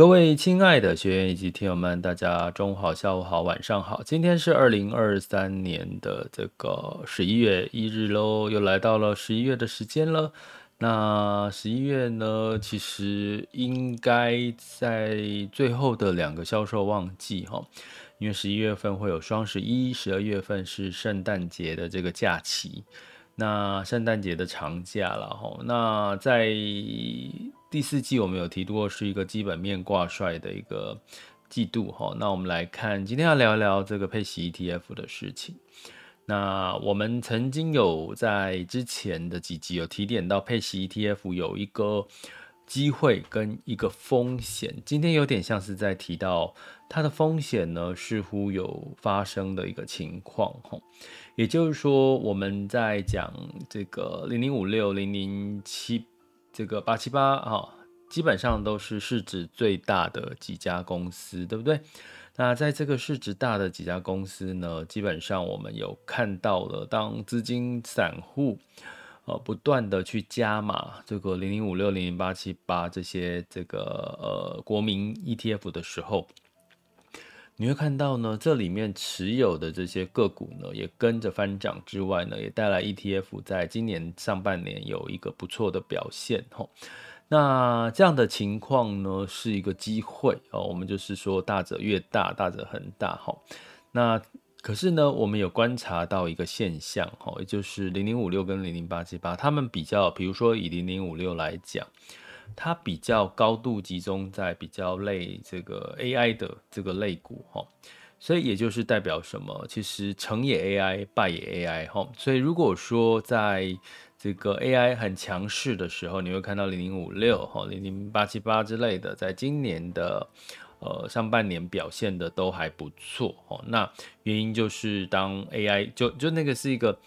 各位亲爱的学员以及听友们，大家中午好、下午好、晚上好。今天是二零二三年的这个十一月一日喽，又来到了十一月的时间了。那十一月呢，其实应该在最后的两个销售旺季哈，因为十一月份会有双十一，十二月份是圣诞节的这个假期，那圣诞节的长假了哈。那在第四季我们有提过，是一个基本面挂帅的一个季度哈。那我们来看，今天要聊一聊这个配息 ETF 的事情。那我们曾经有在之前的几集有提点到配息 ETF 有一个机会跟一个风险，今天有点像是在提到它的风险呢，似乎有发生的一个情况哈。也就是说，我们在讲这个零零五六零零七。这个八七八啊，基本上都是市值最大的几家公司，对不对？那在这个市值大的几家公司呢，基本上我们有看到了，当资金散户呃不断的去加码这个零零五六零零八七八这些这个呃国民 ETF 的时候。你会看到呢，这里面持有的这些个股呢，也跟着翻涨之外呢，也带来 ETF 在今年上半年有一个不错的表现吼。那这样的情况呢，是一个机会哦。我们就是说，大者越大，大者恒大吼。那可是呢，我们有观察到一个现象吼，也就是零零五六跟零零八七八，他们比较，比如说以零零五六来讲。它比较高度集中在比较类这个 AI 的这个类股哈，所以也就是代表什么？其实成也 AI，败也 AI 哈。所以如果说在这个 AI 很强势的时候，你会看到零零五六哈、零零八七八之类的，在今年的呃上半年表现的都还不错哈。那原因就是当 AI 就就那个是一个。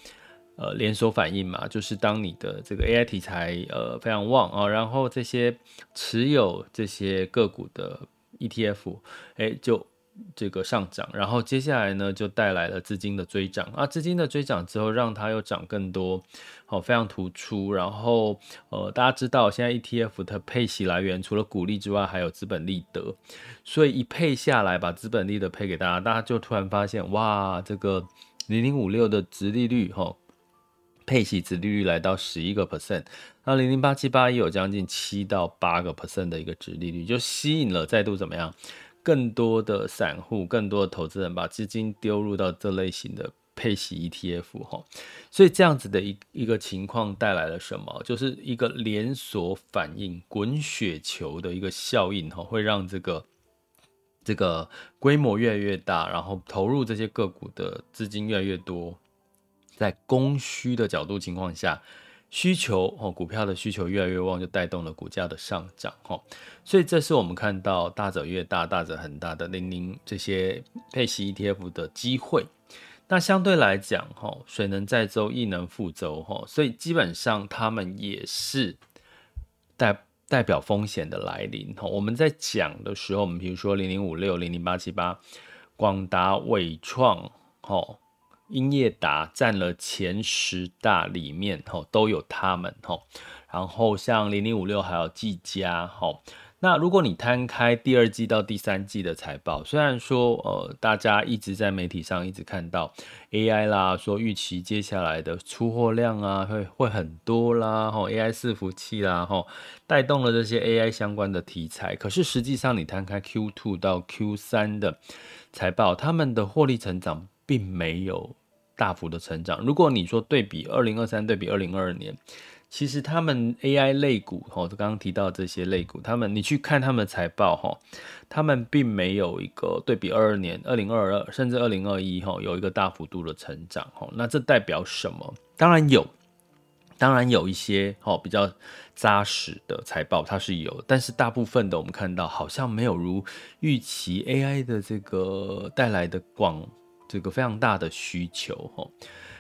呃，连锁反应嘛，就是当你的这个 AI 题材呃非常旺啊，然后这些持有这些个股的 ETF，哎，就这个上涨，然后接下来呢就带来了资金的追涨啊，资金的追涨之后，让它又涨更多，好，非常突出。然后呃，大家知道现在 ETF 的配息来源除了股利之外，还有资本利得，所以一配下来，把资本利得配给大家，大家就突然发现，哇，这个零零五六的殖利率哈。配息殖利率来到十一个 percent，那零零八七八也有将近七到八个 percent 的一个殖利率，就吸引了再度怎么样，更多的散户、更多的投资人把资金丢入到这类型的配息 ETF 哈，所以这样子的一一个情况带来了什么？就是一个连锁反应、滚雪球的一个效应哈，会让这个这个规模越来越大，然后投入这些个股的资金越来越多。在供需的角度情况下，需求哦，股票的需求越来越旺，就带动了股价的上涨哈。所以这是我们看到大者越大，大者很大的零零这些配息 ETF 的机会。那相对来讲哈，水能载舟，亦能覆舟哈。所以基本上他们也是代代表风险的来临哈。我们在讲的时候，我们比如说零零五六、零零八七八、广达、伟创哈。英业达占了前十大里面，吼都有他们，吼。然后像零零五六还有技嘉，吼。那如果你摊开第二季到第三季的财报，虽然说呃大家一直在媒体上一直看到 AI 啦，说预期接下来的出货量啊会会很多啦，吼 AI 伺服器啦，吼带动了这些 AI 相关的题材。可是实际上你摊开 Q two 到 Q 三的财报，他们的获利成长并没有。大幅的成长。如果你说对比二零二三对比二零二二年，其实他们 AI 类股哈，刚刚提到这些类股，他们你去看他们的财报哈，他们并没有一个对比二二年、二零二二甚至二零二一哈有一个大幅度的成长哈。那这代表什么？当然有。当然有一些哦比较扎实的财报，它是有，但是大部分的我们看到好像没有如预期 AI 的这个带来的广这个非常大的需求哈。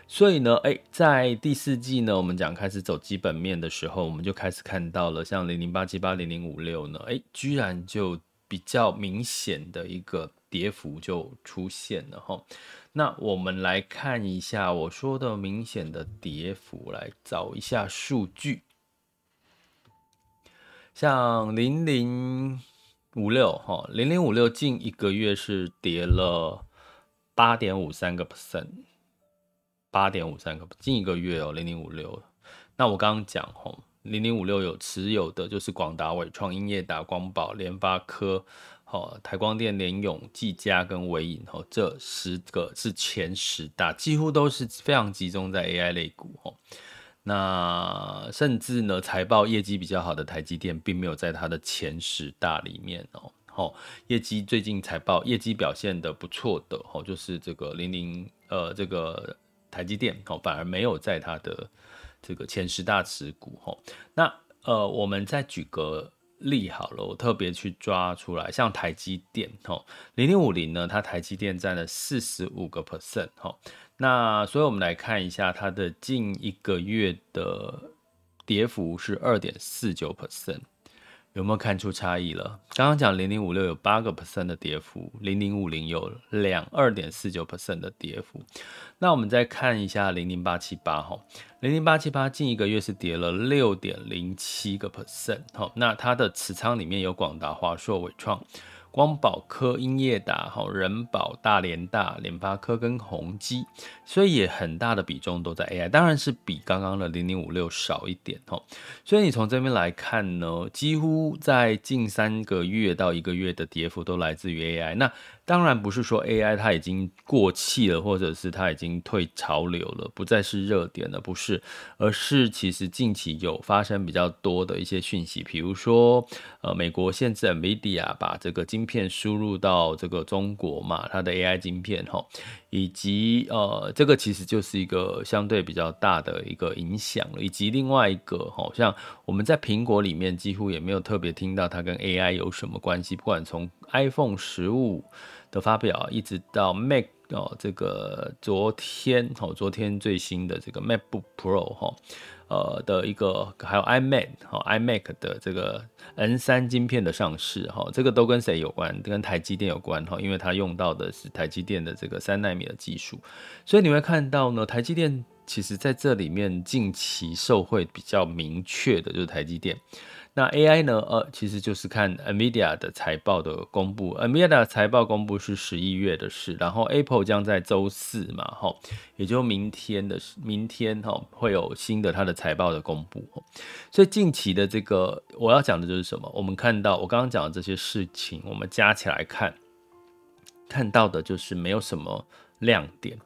所以呢，哎，在第四季呢，我们讲开始走基本面的时候，我们就开始看到了像零零八七八零零五六呢，哎，居然就比较明显的一个跌幅就出现了哈。那我们来看一下我说的明显的跌幅，来找一下数据。像零零五六哈，零零五六近一个月是跌了八点五三个 percent，八点五三个近一个月哦，零零五六。那我刚刚讲吼，零零五六有持有的就是广达、伟创、英业达、光宝、联发科。哦，台光电、联永、技嘉跟纬颖，哦，这十个是前十大，几乎都是非常集中在 AI 类股，哦。那甚至呢，财报业绩比较好的台积电，并没有在它的前十大里面哦。哦，业绩最近财报业绩表现得不错的，哦，就是这个零零呃，这个台积电，哦，反而没有在它的这个前十大持股，哦。那呃，我们再举个。例好了，我特别去抓出来，像台积电吼，零零五零呢，它台积电占了四十五个 percent 吼，那所以我们来看一下它的近一个月的跌幅是二点四九 percent。有没有看出差异了？刚刚讲零零五六有八个 percent 的跌幅，零零五零有两二点四九 percent 的跌幅。那我们再看一下零零八七八哈，零零八七八近一个月是跌了六点零七个 percent 哈。那它的持仓里面有广达、华硕、伟创。光宝科、英业达、好人保、大连大、联发科跟宏基，所以也很大的比重都在 AI，当然是比刚刚的零零五六少一点哦。所以你从这边来看呢，几乎在近三个月到一个月的跌幅都来自于 AI。那当然不是说 AI 它已经过气了，或者是它已经退潮流了，不再是热点了，不是，而是其实近期有发生比较多的一些讯息，比如说，呃，美国限制 NVIDIA 把这个晶片输入到这个中国嘛，它的 AI 晶片哈，以及呃，这个其实就是一个相对比较大的一个影响了，以及另外一个好像我们在苹果里面几乎也没有特别听到它跟 AI 有什么关系，不管从 iPhone 十五。的发表一直到 Mac 哦，这个昨天哦，昨天最新的这个 MacBook Pro 哈，呃的一个还有 iMac 哈 iMac 的这个 N 三晶片的上市哈，这个都跟谁有关？跟台积电有关哈，因为它用到的是台积电的这个三纳米的技术，所以你会看到呢，台积电其实在这里面近期受惠比较明确的就是台积电。那 AI 呢？呃，其实就是看 NVIDIA 的财报的公布。NVIDIA 的财报公布是十一月的事，然后 Apple 将在周四嘛，哈，也就明天的明天哈，会有新的它的财报的公布。所以近期的这个我要讲的就是什么？我们看到我刚刚讲的这些事情，我们加起来看，看到的就是没有什么。亮点，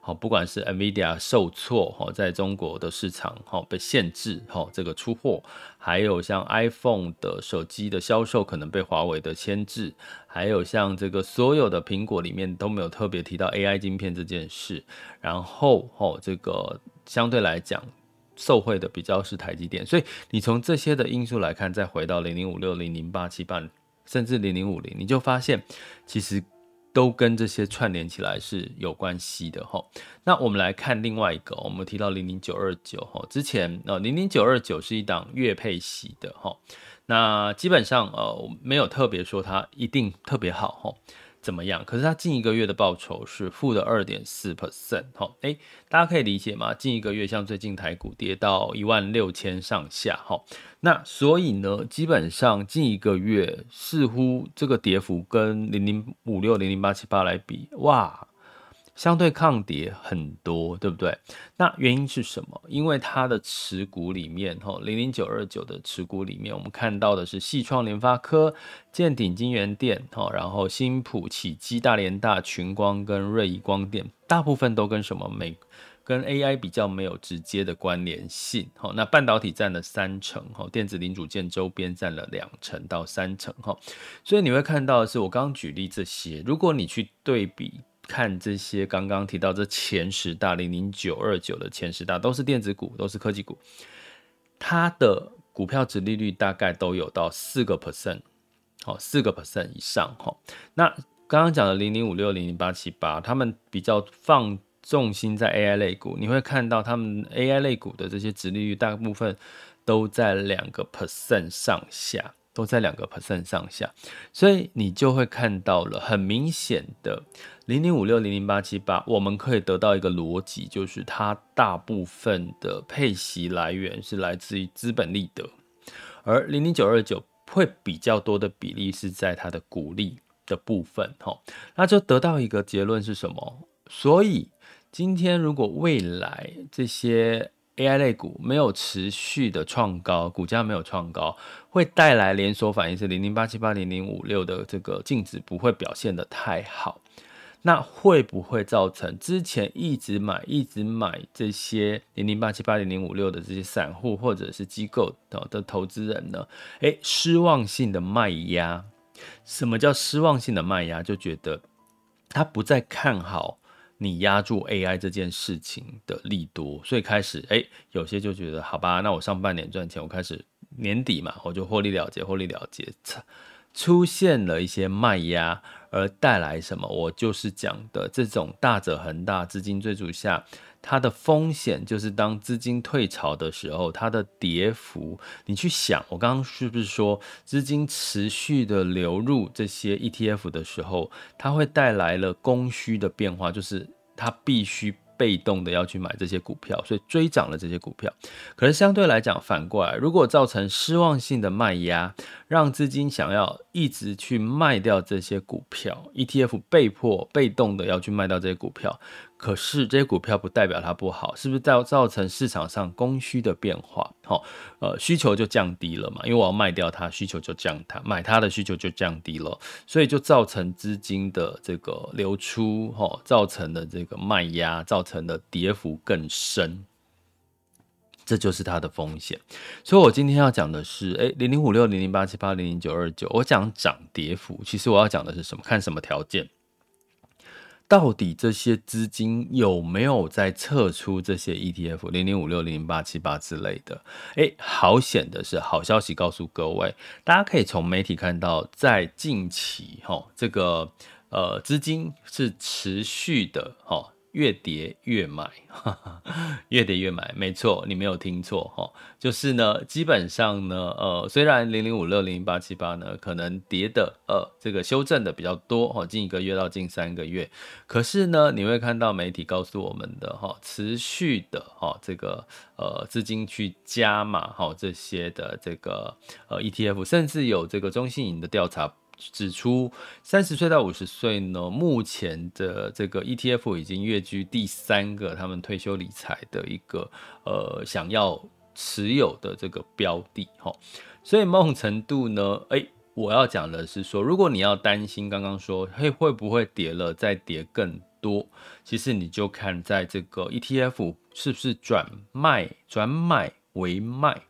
好，不管是 NVIDIA 受挫，哈，在中国的市场，哈，被限制，哈，这个出货，还有像 iPhone 的手机的销售可能被华为的牵制，还有像这个所有的苹果里面都没有特别提到 AI 晶片这件事，然后，哈，这个相对来讲受惠的比较是台积电，所以你从这些的因素来看，再回到零零五六零零八七八，甚至零零五零，你就发现其实。都跟这些串联起来是有关系的哈。那我们来看另外一个，我们提到零零九二九哈，之前呃零零九二九是一档月配息的哈。那基本上呃没有特别说它一定特别好哈。怎么样？可是它近一个月的报酬是负的二点四 percent，哈，哎，大家可以理解吗？近一个月像最近台股跌到一万六千上下，哈，那所以呢，基本上近一个月似乎这个跌幅跟零零五六零零八七八来比，哇。相对抗跌很多，对不对？那原因是什么？因为它的持股里面，哈，零零九二九的持股里面，我们看到的是矽创、联发科、建鼎、金元电，哈，然后新普、启基、大连大、群光跟瑞仪光电，大部分都跟什么美跟 AI 比较没有直接的关联性，哈。那半导体占了三成，哈，电子零组件周边占了两成到三成，哈。所以你会看到的是，我刚刚举例这些，如果你去对比。看这些刚刚提到这前十大零零九二九的前十大都是电子股，都是科技股，它的股票值利率大概都有到四个 percent，好，四个 percent 以上哈。那刚刚讲的零零五六零零八七八，他们比较放重心在 AI 类股，你会看到他们 AI 类股的这些值利率大部分都在两个 percent 上下。都在两个 percent 上下，所以你就会看到了很明显的零零五六零零八七八，我们可以得到一个逻辑，就是它大部分的配息来源是来自于资本利得，而零零九二九会比较多的比例是在它的股利的部分，哈，那就得到一个结论是什么？所以今天如果未来这些 AI 类股没有持续的创高，股价没有创高，会带来连锁反应，是零零八七八零零五六的这个净值不会表现得太好。那会不会造成之前一直买一直买这些零零八七八零零五六的这些散户或者是机构的投资人呢？诶，失望性的卖压。什么叫失望性的卖压？就觉得他不再看好。你压住 AI 这件事情的力度，所以开始哎、有些就觉得好吧，那我上半年赚钱，我开始年底嘛，我就获利了结，获利了结，出现了一些卖压，而带来什么？我就是讲的这种大者恒大资金追逐下。它的风险就是，当资金退潮的时候，它的跌幅，你去想，我刚刚是不是说，资金持续的流入这些 ETF 的时候，它会带来了供需的变化，就是它必须。被动的要去买这些股票，所以追涨了这些股票。可是相对来讲，反过来，如果造成失望性的卖压，让资金想要一直去卖掉这些股票，ETF 被迫被动的要去卖掉这些股票。可是这些股票不代表它不好，是不是造造成市场上供需的变化？好，呃，需求就降低了嘛，因为我要卖掉它，需求就降它，买它的需求就降低了，所以就造成资金的这个流出，哈，造成的这个卖压，造成的跌幅更深，这就是它的风险。所以我今天要讲的是，诶，零零五六零零八七八零零九二九，我讲涨跌幅，其实我要讲的是什么？看什么条件？到底这些资金有没有在撤出这些 ETF 零零五六零零八七八之类的？诶，好险的是，好消息告诉各位，大家可以从媒体看到，在近期哈，这个呃资金是持续的哈。越跌越买，越跌越买，没错，你没有听错哈，就是呢，基本上呢，呃，虽然零零五六零零八七八呢，可能跌的呃这个修正的比较多哈，近一个月到近三个月，可是呢，你会看到媒体告诉我们的哈，持续的哈这个呃资金去加码哈这些的这个呃 ETF，甚至有这个中信银的调查。指出，三十岁到五十岁呢，目前的这个 ETF 已经跃居第三个，他们退休理财的一个呃想要持有的这个标的哈。所以某种程度呢，诶，我要讲的是说，如果你要担心刚刚说，嘿，会不会跌了再跌更多，其实你就看在这个 ETF 是不是转卖转买为卖。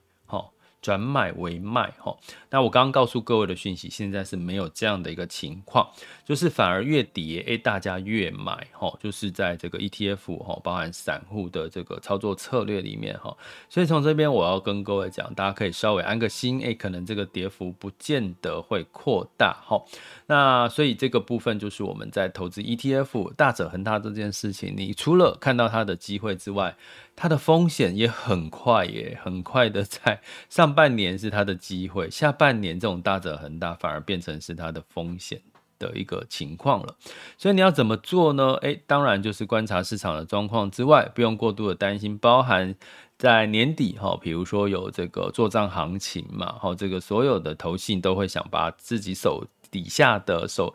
转买为卖，哈，那我刚刚告诉各位的讯息，现在是没有这样的一个情况，就是反而越跌，诶，大家越买，哈，就是在这个 ETF，哈，包含散户的这个操作策略里面，哈，所以从这边我要跟各位讲，大家可以稍微安个心，诶，可能这个跌幅不见得会扩大，哈，那所以这个部分就是我们在投资 ETF 大者恒大这件事情，你除了看到它的机会之外，它的风险也很快耶，很快的在上半年是它的机会，下半年这种大者恒大反而变成是它的风险的一个情况了。所以你要怎么做呢？诶，当然就是观察市场的状况之外，不用过度的担心。包含在年底哈，比如说有这个做账行情嘛，哈，这个所有的投信都会想把自己手底下的手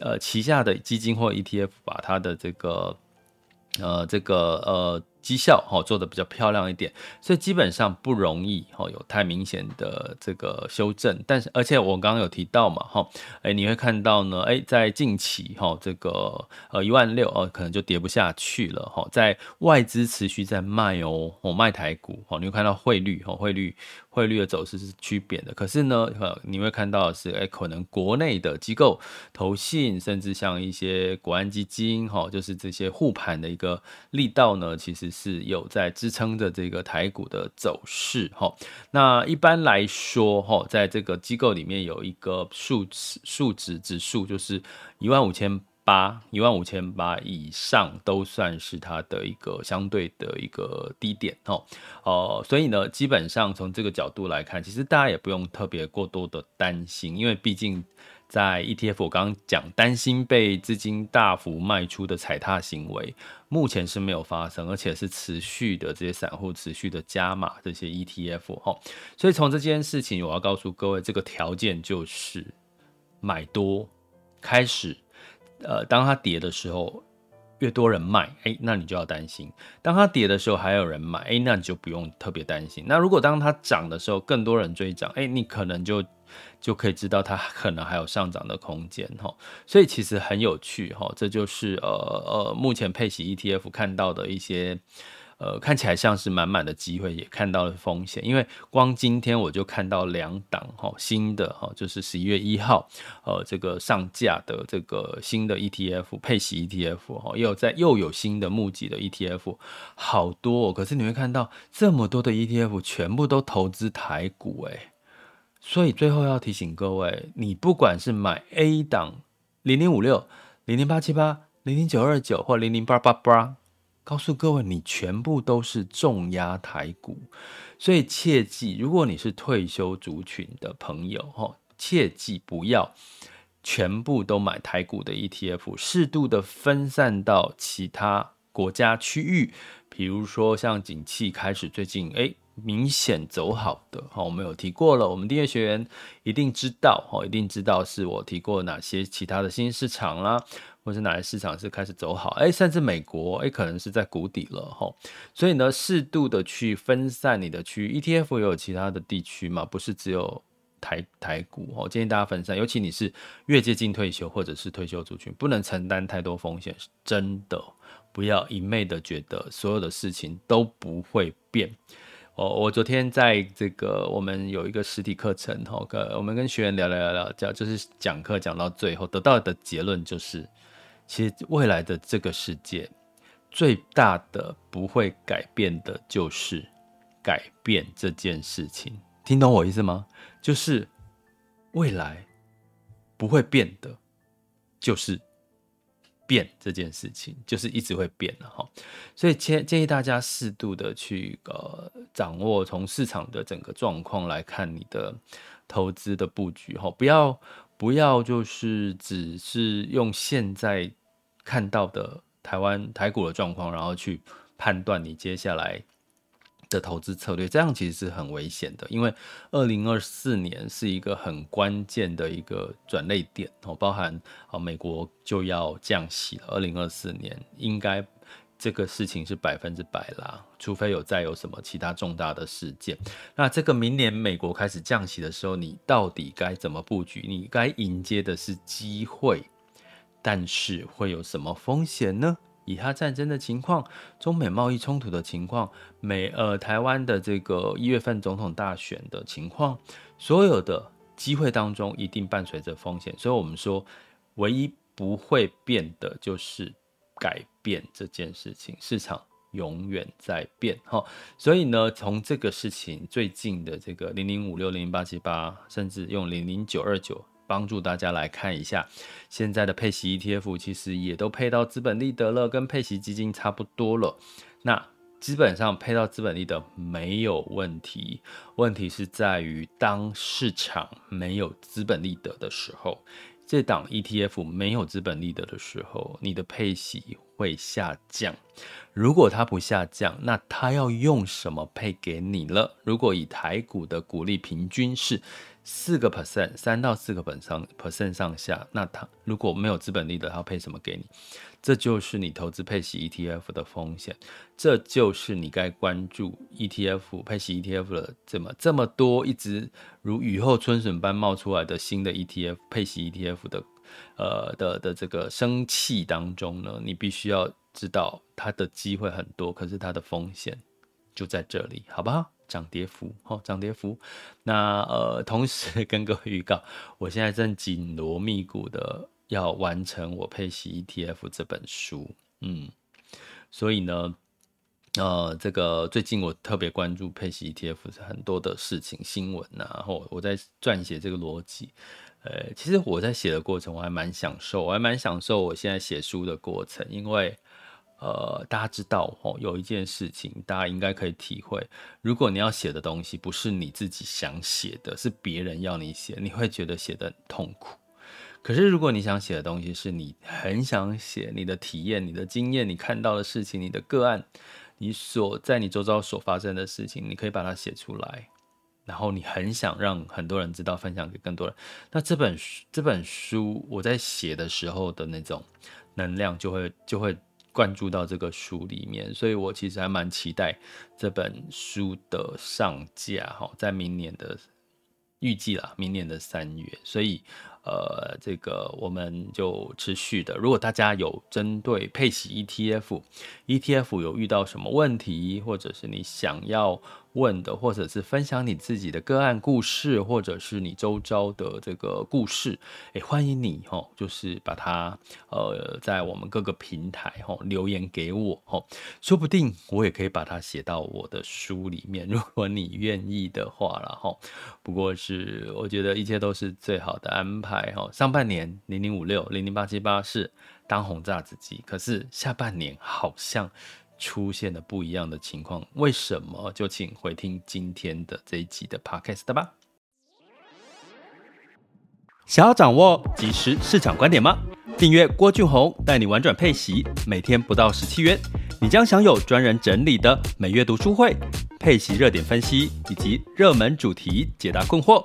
呃旗下的基金或 ETF 把它的这个呃这个呃。绩效哈做的比较漂亮一点，所以基本上不容易哈有太明显的这个修正，但是而且我刚刚有提到嘛哈，哎你会看到呢，哎在近期哈这个呃一万六哦可能就跌不下去了哈，在外资持续在卖哦，哦卖台股哦，你会看到汇率哈汇率。汇率的走势是趋贬的。可是呢，呃，你会看到是，哎，可能国内的机构、投信，甚至像一些国安基金，哈，就是这些护盘的一个力道呢，其实是有在支撑着这个台股的走势，哈。那一般来说，哈，在这个机构里面有一个数值数值指数，就是一万五千。八一万五千八以上都算是它的一个相对的一个低点哦，哦，所以呢，基本上从这个角度来看，其实大家也不用特别过多的担心，因为毕竟在 ETF，我刚刚讲担心被资金大幅卖出的踩踏行为，目前是没有发生，而且是持续的这些散户持续的加码这些 ETF 哦，所以从这件事情，我要告诉各位，这个条件就是买多开始。呃，当它跌的时候，越多人卖，哎，那你就要担心；当它跌的时候，还有人买，哎，那你就不用特别担心。那如果当它涨的时候，更多人追涨，哎，你可能就就可以知道它可能还有上涨的空间哈。所以其实很有趣哈，这就是呃呃，目前配息 ETF 看到的一些。呃，看起来像是满满的机会，也看到了风险。因为光今天我就看到两档哈新的哈，就是十一月一号呃这个上架的这个新的 ETF 配息 ETF 哈，又在又有新的募集的 ETF，好多哦。可是你会看到这么多的 ETF 全部都投资台股哎，所以最后要提醒各位，你不管是买 A 档零零五六、零零八七八、零零九二九或零零八八八。告诉各位，你全部都是重压台股，所以切记，如果你是退休族群的朋友，哈，切记不要全部都买台股的 ETF，适度的分散到其他国家区域，比如说像景气开始最近，哎。明显走好的，好，我们有提过了，我们订阅学员一定知道，哈，一定知道是我提过哪些其他的新市场啦，或是哪些市场是开始走好，哎，甚至美国，哎，可能是在谷底了，哈，所以呢，适度的去分散你的区域，ETF 也有其他的地区嘛，不是只有台台股，我建议大家分散，尤其你是越接近退休或者是退休族群，不能承担太多风险，真的，不要一昧的觉得所有的事情都不会变。哦，我昨天在这个我们有一个实体课程，哈，我们跟学员聊聊聊聊，讲就是讲课讲到最后得到的结论就是，其实未来的这个世界最大的不会改变的就是改变这件事情，听懂我意思吗？就是未来不会变的，就是。变这件事情就是一直会变的哈，所以建建议大家适度的去呃掌握从市场的整个状况来看你的投资的布局哈，不要不要就是只是用现在看到的台湾台股的状况，然后去判断你接下来。的投资策略，这样其实是很危险的，因为二零二四年是一个很关键的一个转捩点哦，包含啊美国就要降息了，二零二四年应该这个事情是百分之百啦，除非有再有什么其他重大的事件。那这个明年美国开始降息的时候，你到底该怎么布局？你该迎接的是机会，但是会有什么风险呢？以哈战争的情况，中美贸易冲突的情况，美呃台湾的这个一月份总统大选的情况，所有的机会当中一定伴随着风险，所以我们说，唯一不会变的就是改变这件事情，市场永远在变哈，所以呢，从这个事情最近的这个零零五六零零八七八，甚至用零零九二九。帮助大家来看一下，现在的配息 ETF 其实也都配到资本利得了，跟配息基金差不多了。那基本上配到资本利得没有问题，问题是在于当市场没有资本利得的时候，这档 ETF 没有资本利得的时候，你的配息会下降。如果它不下降，那它要用什么配给你了？如果以台股的股利平均是。四个 percent，三到四个本上 percent 上下，那它如果没有资本利得，它配什么给你？这就是你投资配息 ETF 的风险，这就是你该关注 ETF 配息 ETF 的这么这么多，一直如雨后春笋般冒出来的新的 ETF 配息 ETF 的呃的的这个生气当中呢，你必须要知道它的机会很多，可是它的风险就在这里，好不好？涨跌幅，哦，涨跌幅。那呃，同时 跟各位预告，我现在正紧锣密鼓的要完成我配息 ETF 这本书，嗯，所以呢，呃，这个最近我特别关注配息 ETF 很多的事情新闻，然后我在撰写这个逻辑。呃，其实我在写的过程，我还蛮享受，我还蛮享受我现在写书的过程，因为，呃，大家知道哦，有一件事情，大家应该可以体会，如果你要写的东西不是你自己想写的，是别人要你写，你会觉得写得痛苦。可是如果你想写的东西是你很想写，你的体验、你的经验、你看到的事情、你的个案，你所在你周遭所发生的事情，你可以把它写出来。然后你很想让很多人知道，分享给更多人。那这本书，这本书我在写的时候的那种能量，就会就会灌注到这个书里面。所以我其实还蛮期待这本书的上架，哈，在明年的预计啦，明年的三月。所以。呃，这个我们就持续的。如果大家有针对配息 ETF，ETF 有遇到什么问题，或者是你想要问的，或者是分享你自己的个案故事，或者是你周遭的这个故事，哎，欢迎你哦，就是把它呃在我们各个平台哦留言给我哦，说不定我也可以把它写到我的书里面，如果你愿意的话了哈。不过是我觉得一切都是最好的安排。上半年零零五六零零八七八是当红炸子鸡，可是下半年好像出现了不一样的情况，为什么？就请回听今天的这一集的 Podcast 吧。想要掌握即时市场观点吗？订阅郭俊宏带你玩转配息，每天不到十七元，你将享有专人整理的每月读书会、配息热点分析以及热门主题解答困惑。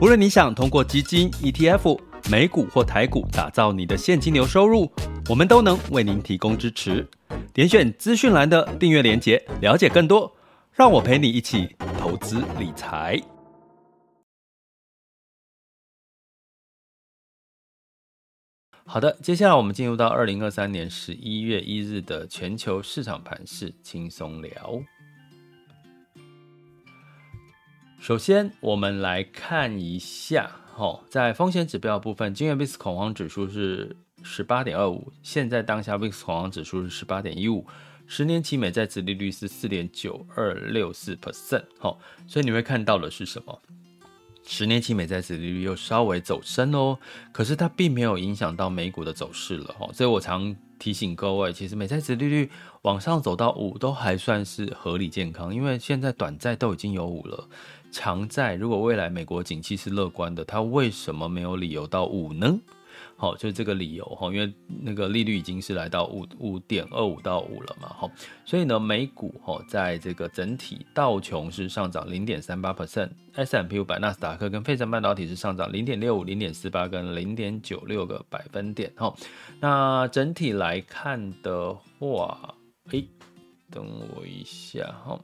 无论你想通过基金、ETF、美股或台股打造你的现金流收入，我们都能为您提供支持。点选资讯栏的订阅连结，了解更多。让我陪你一起投资理财。好的，接下来我们进入到二零二三年十一月一日的全球市场盘势轻松聊。首先，我们来看一下，哦，在风险指标部分，今日 VIX 恐慌指数是十八点二五，现在当下 VIX 恐慌指数是十八点一五，十年期美债殖利率是四点九二六四 percent，好，所以你会看到的是什么？十年期美债殖利率又稍微走升哦，可是它并没有影响到美股的走势了，哈，所以我常提醒各位，其实美债殖利率往上走到五都还算是合理健康，因为现在短债都已经有五了。长债如果未来美国景气是乐观的，它为什么没有理由到五呢？好，就是这个理由哈，因为那个利率已经是来到五五点二五到五了嘛，哈，所以呢，美股哈，在这个整体道琼是上涨零点三八 percent，S M P 五百、纳斯达克跟费城半导体是上涨零点六五、零点四八跟零点九六个百分点，哈，那整体来看的话，诶，等我一下哈。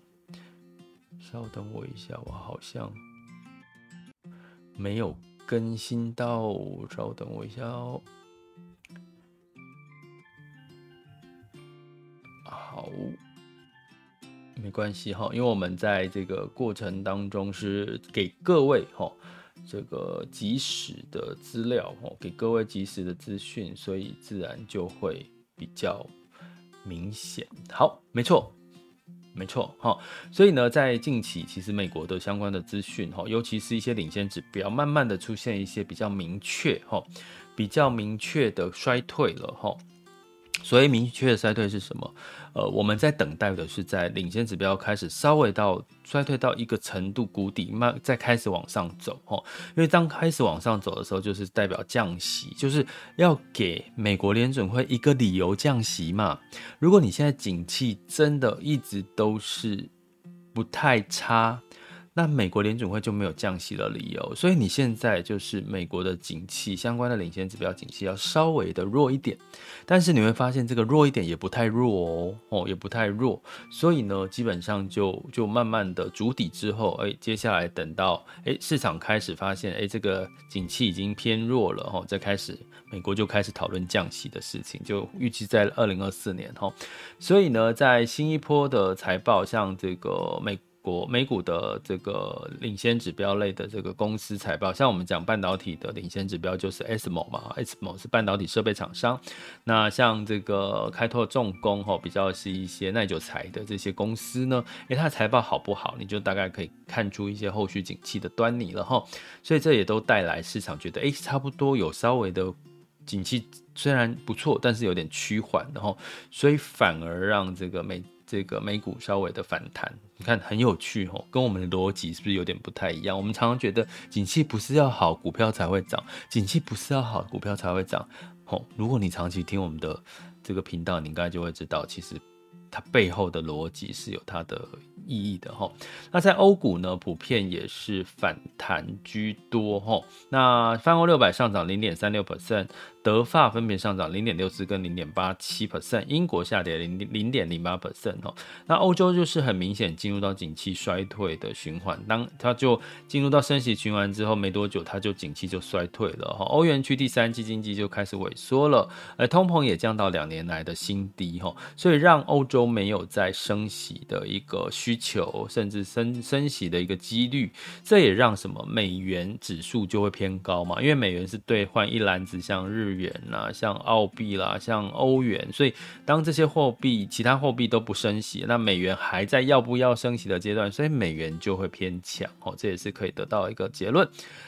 稍等我一下，我好像没有更新到。稍等我一下哦。好，没关系哈，因为我们在这个过程当中是给各位哈这个及时的资料哈，给各位及时的资讯，所以自然就会比较明显。好，没错。没错，哈，所以呢，在近期，其实美国的相关的资讯，哈，尤其是一些领先指标，慢慢的出现一些比较明确，哈，比较明确的衰退了，哈。所以明确的衰退是什么？呃，我们在等待的是在领先指标开始稍微到衰退到一个程度谷底，慢再开始往上走哦。因为当开始往上走的时候，就是代表降息，就是要给美国联准会一个理由降息嘛。如果你现在景气真的一直都是不太差。那美国联准会就没有降息的理由，所以你现在就是美国的景气相关的领先指标景气要稍微的弱一点，但是你会发现这个弱一点也不太弱哦，哦也不太弱，所以呢，基本上就就慢慢的筑底之后，哎，接下来等到哎市场开始发现哎这个景气已经偏弱了哦，再开始美国就开始讨论降息的事情，就预计在二零二四年哈，所以呢，在新一波的财报像这个美。国美股的这个领先指标类的这个公司财报，像我们讲半导体的领先指标就是 ASML 嘛，ASML 是半导体设备厂商。那像这个开拓重工哈，比较是一些耐久材的这些公司呢，诶，它的财报好不好，你就大概可以看出一些后续景气的端倪了哈。所以这也都带来市场觉得，诶，差不多有稍微的景气虽然不错，但是有点趋缓，然后所以反而让这个美。这个美股稍微的反弹，你看很有趣哦，跟我们的逻辑是不是有点不太一样？我们常常觉得景气不是要好，股票才会涨；景气不是要好，股票才会涨。哦，如果你长期听我们的这个频道，你应该就会知道，其实它背后的逻辑是有它的意义的哈。那在欧股呢，普遍也是反弹居多哈。那泛欧六百上涨零点三六 percent。德法分别上涨零点六四跟零点八七 percent，英国下跌零零点零八 percent 哦。那欧洲就是很明显进入到景气衰退的循环，当它就进入到升息循环之后没多久，它就景气就衰退了哈。欧元区第三季经济就开始萎缩了，而通膨也降到两年来的新低哈，所以让欧洲没有再升息的一个需求，甚至升升息的一个几率。这也让什么美元指数就会偏高嘛，因为美元是兑换一篮子像日元啦，像澳币啦，像欧元，所以当这些货币、其他货币都不升息，那美元还在要不要升息的阶段，所以美元就会偏强哦，这也是可以得到一个结论。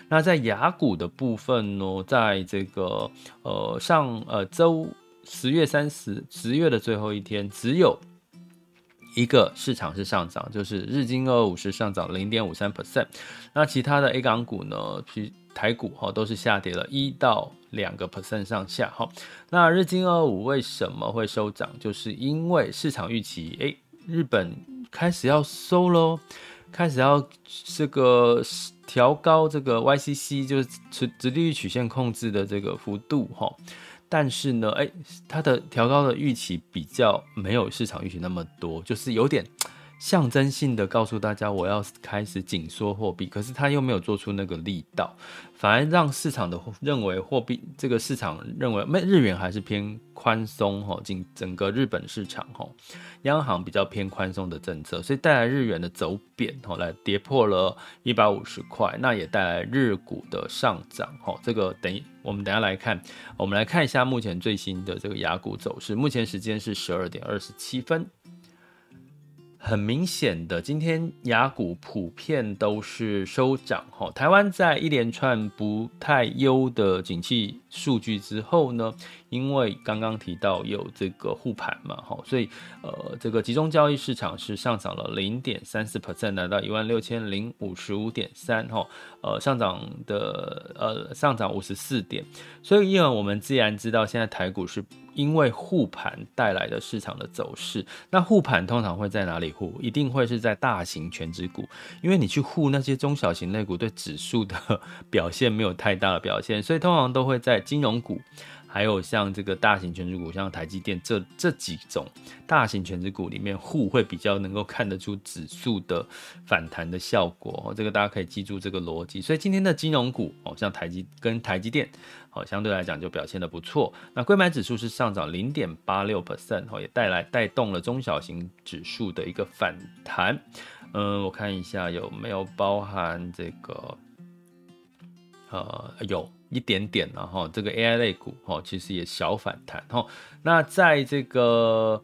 那在雅股的部分呢，在这个呃上呃周十月三十十月的最后一天，只有一个市场是上涨，就是日经二五是上涨零点五三 percent，那其他的 A 港股呢，其台股哈都是下跌了一到两个 percent 上下哈，那日经二五为什么会收涨？就是因为市场预期，哎，日本开始要收喽，开始要这个调高这个 YCC，就是直直利率曲线控制的这个幅度哈。但是呢，哎，它的调高的预期比较没有市场预期那么多，就是有点。象征性的告诉大家，我要开始紧缩货币，可是他又没有做出那个力道，反而让市场的认为货币这个市场认为，没日元还是偏宽松哈，整整个日本市场哈，央行比较偏宽松的政策，所以带来日元的走贬哈，来跌破了一百五十块，那也带来日股的上涨哈，这个等我们等下来看，我们来看一下目前最新的这个雅股走势，目前时间是十二点二十七分。很明显的，今天雅股普遍都是收涨哈。台湾在一连串不太优的景气数据之后呢，因为刚刚提到有这个护盘嘛哈，所以呃这个集中交易市场是上涨了零点三四 percent，来到一万六千零五十五点三哈，呃上涨的呃上涨五十四点。所以因为我们自然知道现在台股是。因为护盘带来的市场的走势，那护盘通常会在哪里护？一定会是在大型全职股，因为你去护那些中小型类股，对指数的 表现没有太大的表现，所以通常都会在金融股。还有像这个大型权值股，像台积电这这几种大型权值股里面，沪会比较能够看得出指数的反弹的效果。这个大家可以记住这个逻辑。所以今天的金融股，哦，像台积跟台积电，哦，相对来讲就表现的不错。那柜买指数是上涨零点八六 percent，哦，也带来带动了中小型指数的一个反弹。嗯，我看一下有没有包含这个，呃，有。一点点然后这个 AI 类股哈，其实也小反弹哈。那在这个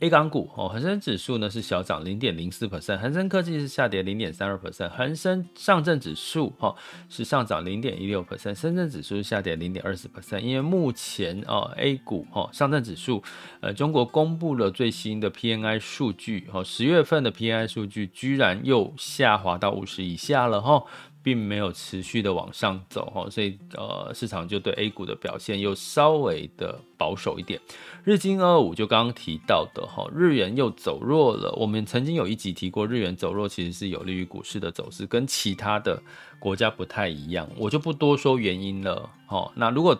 A 港股哦，恒生指数呢是小涨零点零四 percent，恒生科技是下跌零点三二 percent，恒生上证指数哈是上涨零点一六 percent，深圳指数是下跌零点二四 percent。因为目前哦 A 股哈上证指数呃中国公布了最新的 PNI 数据哈，十月份的 PNI 数据居然又下滑到五十以下了哈。并没有持续的往上走哈，所以呃市场就对 A 股的表现又稍微的保守一点。日经二五就刚刚提到的哈，日元又走弱了。我们曾经有一集提过，日元走弱其实是有利于股市的走势，跟其他的国家不太一样。我就不多说原因了哈。那如果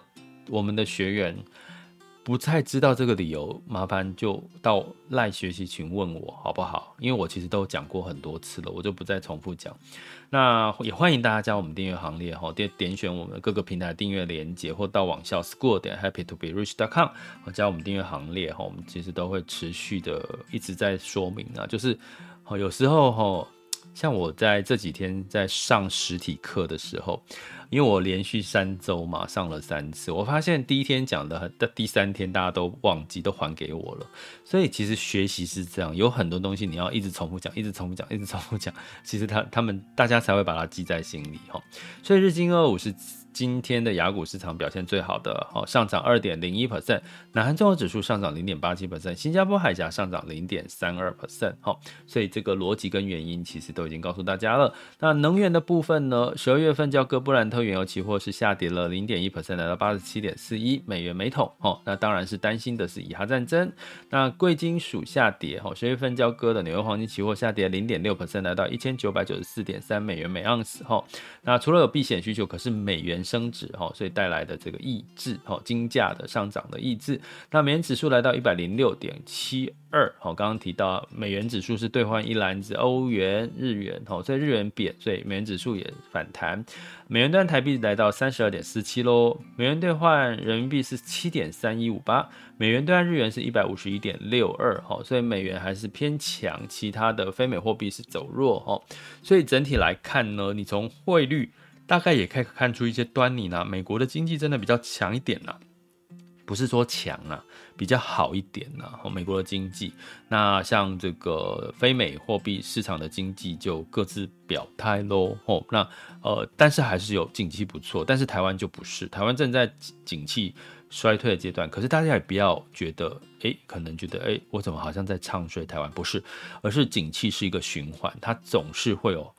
我们的学员，不太知道这个理由，麻烦就到赖学习群问我好不好？因为我其实都讲过很多次了，我就不再重复讲。那也欢迎大家加我们订阅行列哈，点点选我们各个平台订阅连接，或到网校 school 点 happy to be rich dot com 加我们订阅行列哈。我们其实都会持续的一直在说明啊，就是有时候哈。像我在这几天在上实体课的时候，因为我连续三周嘛上了三次，我发现第一天讲的，的第三天大家都忘记，都还给我了。所以其实学习是这样，有很多东西你要一直重复讲，一直重复讲，一直重复讲，其实他他们大家才会把它记在心里哈。所以日经二五是。今天的雅股市场表现最好的，哦，上涨二点零一 percent，南韩综合指数上涨零点八七 percent，新加坡海峡上涨零点三二 percent，好，所以这个逻辑跟原因其实都已经告诉大家了。那能源的部分呢？十二月份交割布兰特原油期货是下跌了零点一 percent，来到八十七点四一美元每桶，哦，那当然是担心的是以哈战争。那贵金属下跌，哦，十月份交割的纽约黄金期货下跌零点六 percent，来到一千九百九十四点三美元每盎司，哈，那除了有避险需求，可是美元。升值哈，所以带来的这个抑制哈，金价的上涨的抑制。那美元指数来到一百零六点七二，好，刚刚提到美元指数是兑换一篮子欧元、日元，哈，所以日元贬，所以美元指数也反弹。美元兑台币来到三十二点四七喽，美元兑换人民币是七点三一五八，美元兑换日元是一百五十一点六二，哈，所以美元还是偏强，其他的非美货币是走弱，哈，所以整体来看呢，你从汇率。大概也可以看出一些端倪呢。美国的经济真的比较强一点呐，不是说强啊，比较好一点呐。美国的经济，那像这个非美货币市场的经济就各自表态喽。哦，那呃，但是还是有景气不错，但是台湾就不是，台湾正在景气衰退的阶段。可是大家也不要觉得，哎，可能觉得，哎，我怎么好像在唱衰台湾？不是，而是景气是一个循环，它总是会有。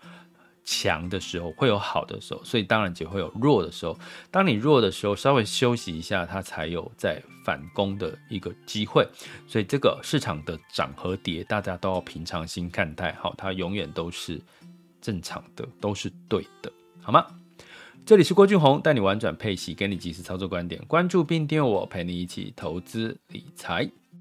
强的时候会有好的时候，所以当然就会有弱的时候。当你弱的时候，稍微休息一下，它才有再反攻的一个机会。所以这个市场的涨和跌，大家都要平常心看待，好，它永远都是正常的，都是对的，好吗？这里是郭俊宏，带你玩转配息，给你及时操作观点，关注并订阅我，陪你一起投资理财。